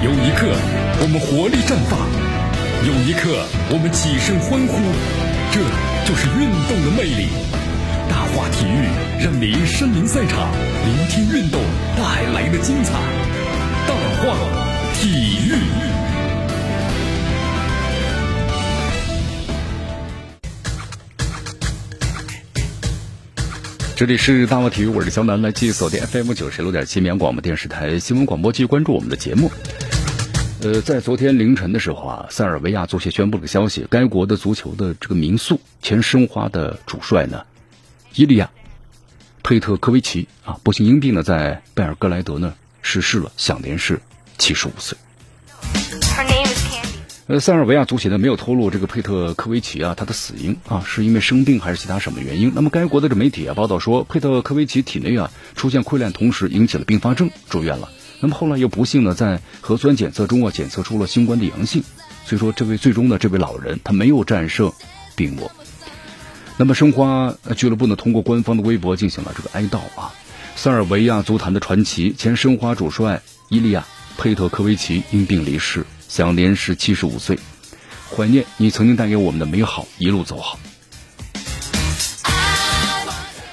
有一刻我们活力绽放，有一刻我们起身欢呼，这就是运动的魅力。大话体育让您身临赛场，聆听运动带来的精彩。大话体育。这里是大话体育，我是肖楠，来继续锁定 FM 九十六点七绵阳广播电视台新闻广播，继续关注我们的节目。呃，在昨天凌晨的时候啊，塞尔维亚足协宣布了个消息，该国的足球的这个名宿、前申花的主帅呢，伊利亚佩特科维奇啊，不幸因病呢，在贝尔格莱德呢逝世了，享年是七十五岁。呃，塞尔维亚足协呢没有透露这个佩特科维奇啊他的死因啊是因为生病还是其他什么原因。那么该国的这媒体啊报道说，佩特科维奇体内啊出现溃烂，同时引起了并发症，住院了。那么后来又不幸呢，在核酸检测中啊检测出了新冠的阳性，所以说这位最终呢这位老人他没有战胜病魔。那么申花俱乐部呢通过官方的微博进行了这个哀悼啊，塞尔维亚足坛的传奇前申花主帅伊利亚佩特科维奇因病离世，享年是七十五岁，怀念你曾经带给我们的美好，一路走好。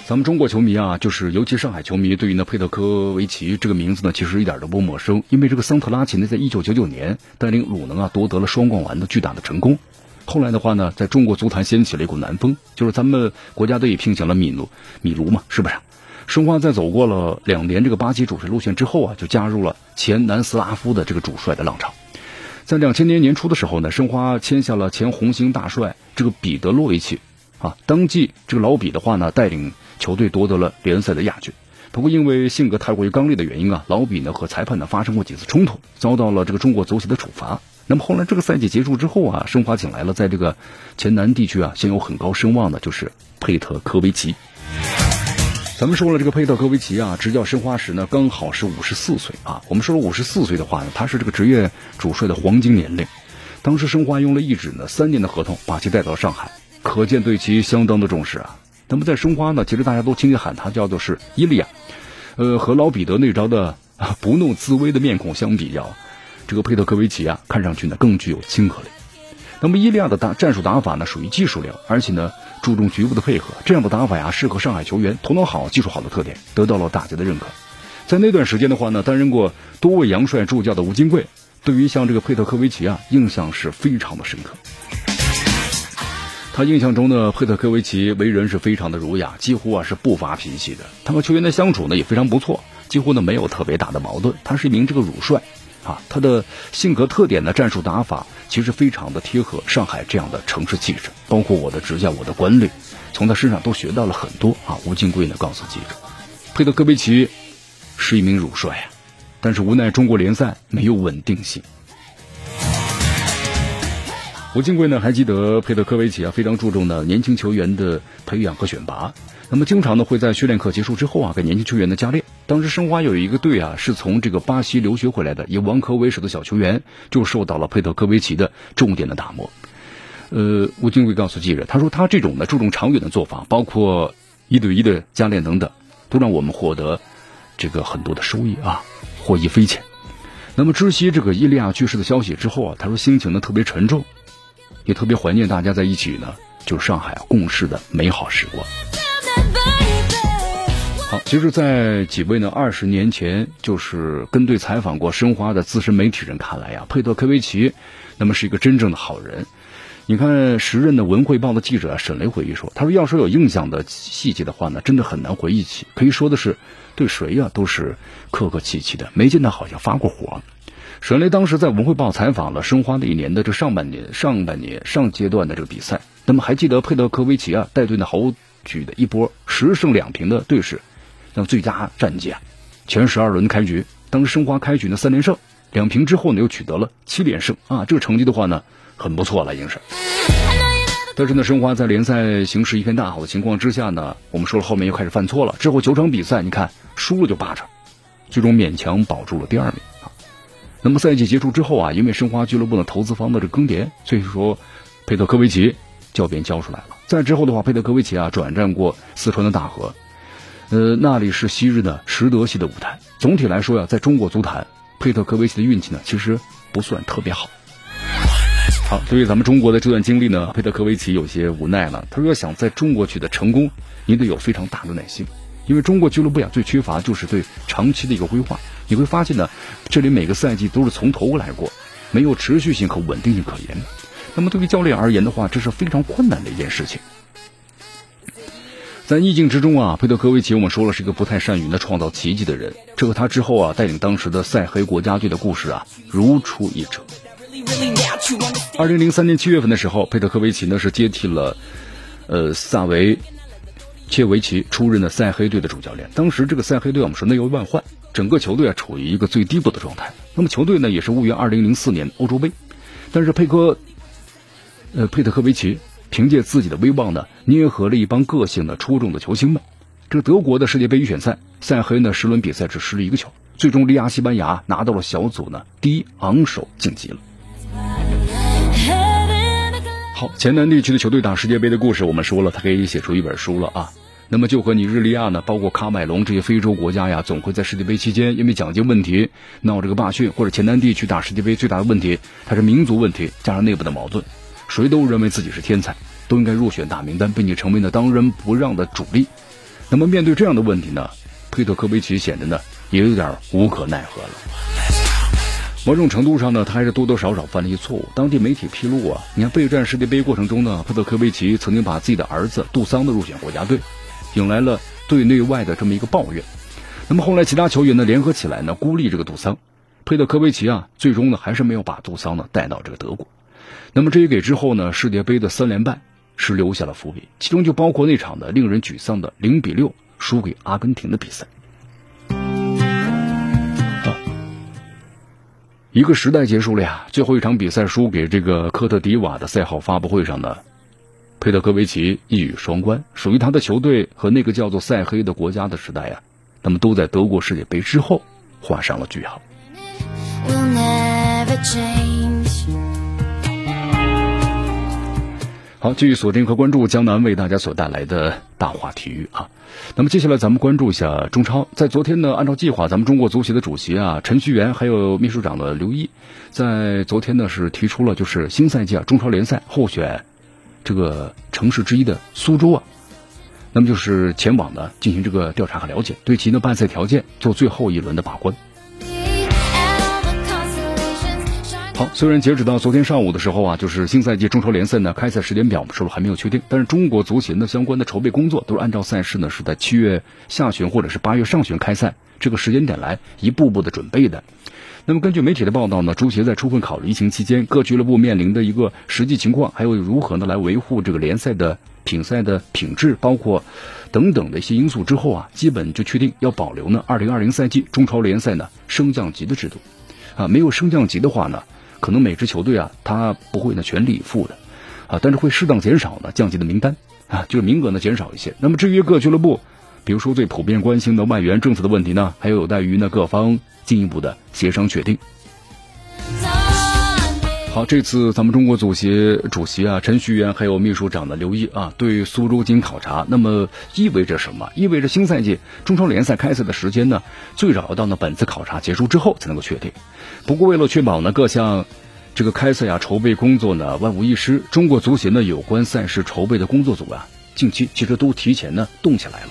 咱们中国球迷啊，就是尤其上海球迷，对于呢佩特科维奇这个名字呢，其实一点都不陌生。因为这个桑特拉奇呢，在一九九九年带领鲁能啊夺得了双冠王的巨大的成功。后来的话呢，在中国足坛掀起了一股南风，就是咱们国家队也聘请了米卢米卢嘛，是不是？申花在走过了两年这个巴西主帅路线之后啊，就加入了前南斯拉夫的这个主帅的浪潮。在两千年年初的时候呢，申花签下了前红星大帅这个彼得洛维奇啊，当季这个老比的话呢，带领。球队夺得了联赛的亚军，不过因为性格太过于刚烈的原因啊，老比呢和裁判呢发生过几次冲突，遭到了这个中国足协的处罚。那么后来这个赛季结束之后啊，申花请来了在这个前南地区啊享有很高声望的，就是佩特科维奇。咱们说了这个佩特科维奇啊，执教申花时呢刚好是五十四岁啊。我们说了五十四岁的话呢，他是这个职业主帅的黄金年龄。当时申花用了一纸呢三年的合同把其带到上海，可见对其相当的重视啊。那么在申花呢，其实大家都亲切喊他叫做是伊利亚，呃，和老彼得那张的啊 不怒自威的面孔相比较，这个佩特科维奇啊，看上去呢更具有亲和力。那么伊利亚的打战术打法呢属于技术流，而且呢注重局部的配合，这样的打法呀适合上海球员头脑好、技术好的特点，得到了大家的认可。在那段时间的话呢，担任过多位洋帅助教的吴金贵，对于像这个佩特科维奇啊，印象是非常的深刻。他印象中的佩特科维奇为人是非常的儒雅，几乎啊是不发脾气的。他和球员的相处呢也非常不错，几乎呢没有特别大的矛盾。他是一名这个儒帅，啊，他的性格特点呢、战术打法其实非常的贴合上海这样的城市气质。包括我的执教、我的管理，从他身上都学到了很多啊。吴金贵呢告诉记者，佩特科维奇是一名儒帅啊，但是无奈中国联赛没有稳定性。吴金贵呢还记得佩特科维奇啊非常注重呢年轻球员的培养和选拔，那么经常呢会在训练课结束之后啊给年轻球员的加练。当时申花有一个队啊是从这个巴西留学回来的，以王科为首的小球员就受到了佩特科维奇的重点的打磨。呃，吴金贵告诉记者，他说他这种呢注重长远的做法，包括一对一的加练等等，都让我们获得这个很多的收益啊，获益匪浅。那么知悉这个伊利亚去世的消息之后啊，他说心情呢特别沉重。也特别怀念大家在一起呢，就是上海共事的美好时光。好，其实，在几位呢二十年前就是跟队采访过申花的资深媒体人看来呀，佩特科维奇那么是一个真正的好人。你看时任的文汇报的记者沈雷回忆说，他说要说有印象的细节的话呢，真的很难回忆起。可以说的是，对谁呀都是客客气气的，没见他好像发过火。沈雷当时在文汇报采访了申花的一年的这上半年、上半年上阶段的这个比赛。那么还记得佩德科维奇啊带队呢豪举的一波十胜两平的队史，那最佳战绩啊，前十二轮开局，当时申花开局呢三连胜两平之后呢又取得了七连胜啊，这个成绩的话呢很不错了，已经是。但是呢，申花在联赛形势一片大好的情况之下呢，我们说了后面又开始犯错了，之后九场比赛你看输了就八场，最终勉强保住了第二名。那么赛季结束之后啊，因为申花俱乐部的投资方的这更迭，所以说佩特科维奇教鞭交出来了。在之后的话，佩特科维奇啊转战过四川的大河，呃，那里是昔日的实德系的舞台。总体来说呀，在中国足坛，佩特科维奇的运气呢，其实不算特别好。好，对于咱们中国的这段经历呢，佩特科维奇有些无奈了。他说，要想在中国取得成功，你得有非常大的耐心，因为中国俱乐部呀，最缺乏就是对长期的一个规划。你会发现呢，这里每个赛季都是从头来过，没有持续性和稳定性可言。那么对于教练而言的话，这是非常困难的一件事情。在逆境之中啊，佩特科维奇我们说了是一个不太善于呢创造奇迹的人。这和他之后啊带领当时的塞黑国家队的故事啊如出一辙。二零零三年七月份的时候，佩特科维奇呢是接替了，呃萨维切维奇出任了塞黑队的主教练。当时这个塞黑队我们说内忧外患，整个球队啊处于一个最低谷的状态。那么球队呢也是无缘二零零四年欧洲杯，但是佩科，呃佩特科维奇凭借自己的威望呢，捏合了一帮个性的出众的球星们。这个德国的世界杯预选赛，塞黑呢十轮比赛只失了一个球，最终力压西班牙拿到了小组呢第一，昂首晋级了。好，前南地区的球队打世界杯的故事，我们说了，他可以写出一本书了啊。那么就和尼日利亚呢，包括喀麦隆这些非洲国家呀，总会在世界杯期间因为奖金问题闹这个罢训，或者前南地区打世界杯最大的问题，它是民族问题加上内部的矛盾，谁都认为自己是天才，都应该入选大名单，并且成为呢当仁不让的主力。那么面对这样的问题呢，佩特科维奇显得呢也有点无可奈何了。某种程度上呢，他还是多多少少犯了一些错误。当地媒体披露啊，你看备战世界杯过程中呢，佩特科维奇曾经把自己的儿子杜桑的入选国家队，引来了队内外的这么一个抱怨。那么后来其他球员呢联合起来呢孤立这个杜桑，佩特科维奇啊最终呢还是没有把杜桑呢带到这个德国。那么这也给之后呢世界杯的三连败是留下了伏笔，其中就包括那场的令人沮丧的零比六输给阿根廷的比赛。一个时代结束了呀！最后一场比赛输给这个科特迪瓦的赛后发布会上呢，佩特科维奇一语双关，属于他的球队和那个叫做塞黑的国家的时代呀，他们都在德国世界杯之后画上了句号。好，继续锁定和关注江南为大家所带来的大话体育啊。那么接下来咱们关注一下中超。在昨天呢，按照计划，咱们中国足协的主席啊陈戌源还有秘书长的刘毅，在昨天呢是提出了就是新赛季啊中超联赛候选这个城市之一的苏州啊，那么就是前往呢进行这个调查和了解，对其呢办赛条件做最后一轮的把关。好，虽然截止到昨天上午的时候啊，就是新赛季中超联赛呢开赛时间表，我们说还没有确定，但是中国足协的相关的筹备工作都是按照赛事呢是在七月下旬或者是八月上旬开赛这个时间点来一步步的准备的。那么根据媒体的报道呢，足协在充分考虑疫情期间各俱乐部面临的一个实际情况，还有如何呢来维护这个联赛的品赛的品质，包括等等的一些因素之后啊，基本就确定要保留呢二零二零赛季中超联赛呢升降级的制度啊，没有升降级的话呢。可能每支球队啊，他不会呢全力以赴的，啊，但是会适当减少呢降级的名单啊，就是名额呢减少一些。那么至于各俱乐部，比如说最普遍关心的外援政策的问题呢，还有待于呢各方进一步的协商确定。好，这次咱们中国足协主席啊陈戌源还有秘书长的刘毅啊对苏州进行考察，那么意味着什么？意味着新赛季中超联赛开赛的时间呢，最早要到呢本次考察结束之后才能够确定。不过为了确保呢各项这个开赛啊筹备工作呢万无一失，中国足协呢有关赛事筹备的工作组啊近期其实都提前呢动起来了。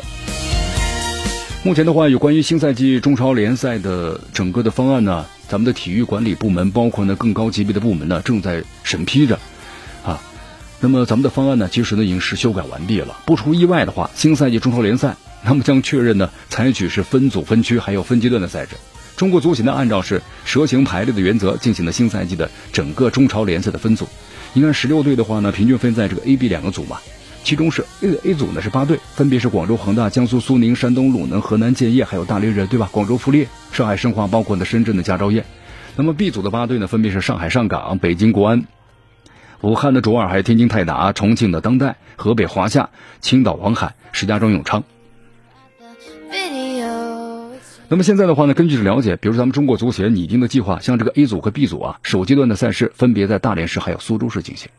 目前的话，有关于新赛季中超联赛的整个的方案呢。咱们的体育管理部门，包括呢更高级别的部门呢，正在审批着，啊，那么咱们的方案呢，其实呢已经是修改完毕了。不出意外的话，新赛季中超联赛，那么将确认呢采取是分组、分区还有分阶段的赛制。中国足协呢按照是蛇形排列的原则进行了新赛季的整个中超联赛的分组。你看十六队的话呢，平均分在这个 A、B 两个组嘛。其中是 A A 组呢是八队，分别是广州恒大、江苏苏宁、山东鲁能、河南建业，还有大连人，对吧？广州富力、上海申花，包括呢深圳的佳兆业。那么 B 组的八队呢，分别是上海上港、北京国安、武汉的卓尔，还有天津泰达、重庆的当代、河北华夏、青岛黄海、石家庄永昌。那么现在的话呢，根据了解，比如咱们中国足协拟定的计划，像这个 A 组和 B 组啊，首阶段的赛事分别在大连市还有苏州市进行。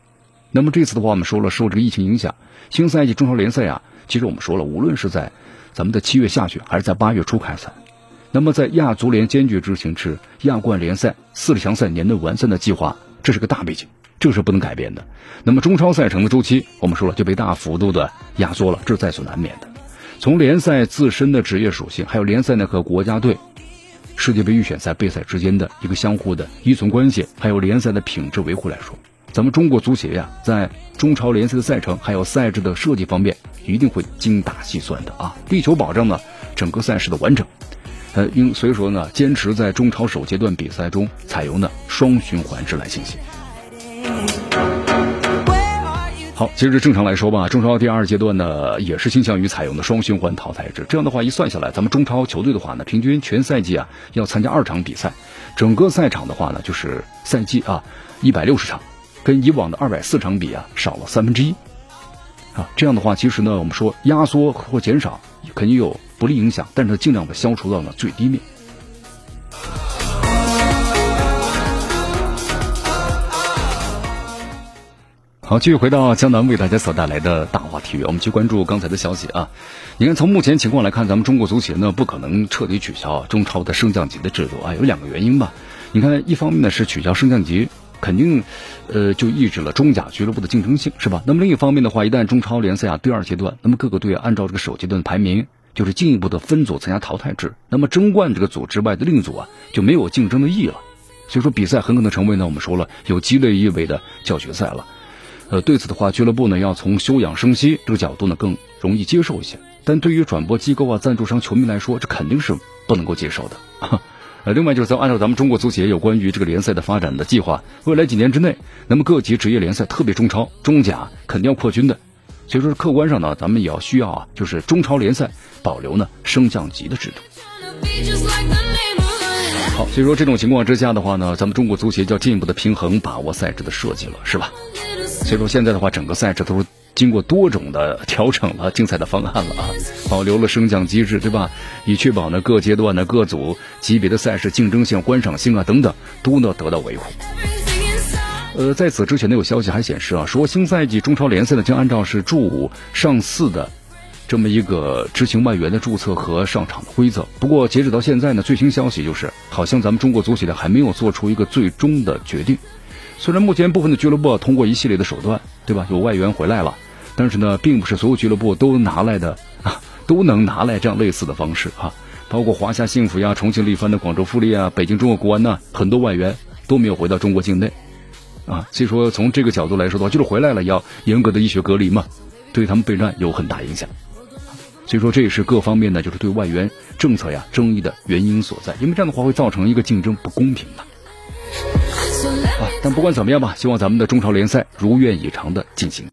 那么这次的话，我们说了，受这个疫情影响，新赛季中超联赛啊，其实我们说了，无论是在咱们的七月下旬，还是在八月初开赛，那么在亚足联坚决执行至亚冠联赛四十强赛年内完善的计划，这是个大背景，这是不能改变的。那么中超赛程的周期，我们说了就被大幅度的压缩了，这是在所难免的。从联赛自身的职业属性，还有联赛呢和国家队、世界杯预选赛备赛之间的一个相互的依存关系，还有联赛的品质维护来说，咱们中国足协呀，在中超联赛的赛程还有赛制的设计方面，一定会精打细算的啊，力求保证呢整个赛事的完整。呃，应所以说呢，坚持在中超首阶段比赛中采用呢双循环制来进行。好，其实正常来说吧，中超第二阶段呢也是倾向于采用的双循环淘汰制。这样的话一算下来，咱们中超球队的话呢，平均全赛季啊要参加二场比赛，整个赛场的话呢就是赛季啊一百六十场，跟以往的二百四场比啊少了三分之一。啊，这样的话其实呢，我们说压缩或减少肯定有。不利影响，但是尽量的消除到了最低面。好，继续回到江南为大家所带来的大话体育，我们去关注刚才的消息啊。你看，从目前情况来看，咱们中国足协呢不可能彻底取消中超的升降级的制度啊，有两个原因吧。你看，一方面呢是取消升降级，肯定呃就抑制了中甲俱乐部的竞争性，是吧？那么另一方面的话，一旦中超联赛啊第二阶段，那么各个队啊按照这个首阶段的排名。就是进一步的分组参加淘汰制，那么争冠这个组之外的另一组啊就没有竞争的意义了，所以说比赛很可能成为呢我们说了有鸡肋意味的教学赛了。呃，对此的话，俱乐部呢要从休养生息这个角度呢更容易接受一些，但对于转播机构啊、赞助商、球迷来说，这肯定是不能够接受的。呃，另外就是咱按照咱们中国足协有关于这个联赛的发展的计划，未来几年之内，那么各级职业联赛，特别中超、中甲肯定要扩军的。所以说，客观上呢，咱们也要需要啊，就是中超联赛保留呢升降级的制度。好，所以说这种情况之下的话呢，咱们中国足协就要进一步的平衡把握赛制的设计了，是吧？所以说现在的话，整个赛制都是经过多种的调整了，精彩的方案了啊，保留了升降机制，对吧？以确保呢各阶段的各组级别的赛事竞争性、观赏性啊等等都能得到维护。呃，在此之前呢，有消息还显示啊，说新赛季中超联赛呢将按照是注五上四的这么一个执行外援的注册和上场的规则。不过截止到现在呢，最新消息就是好像咱们中国足协呢还没有做出一个最终的决定。虽然目前部分的俱乐部通过一系列的手段，对吧，有外援回来了，但是呢，并不是所有俱乐部都拿来的啊，都能拿来这样类似的方式啊。包括华夏幸福呀、重庆力帆的广州富力啊、北京中国国安呐，很多外援都没有回到中国境内。啊，所以说从这个角度来说的话，就是回来了要严格的医学隔离嘛，对他们备战有很大影响。所以说这也是各方面呢，就是对外援政策呀争议的原因所在，因为这样的话会造成一个竞争不公平的。啊，但不管怎么样吧，希望咱们的中超联赛如愿以偿的进行。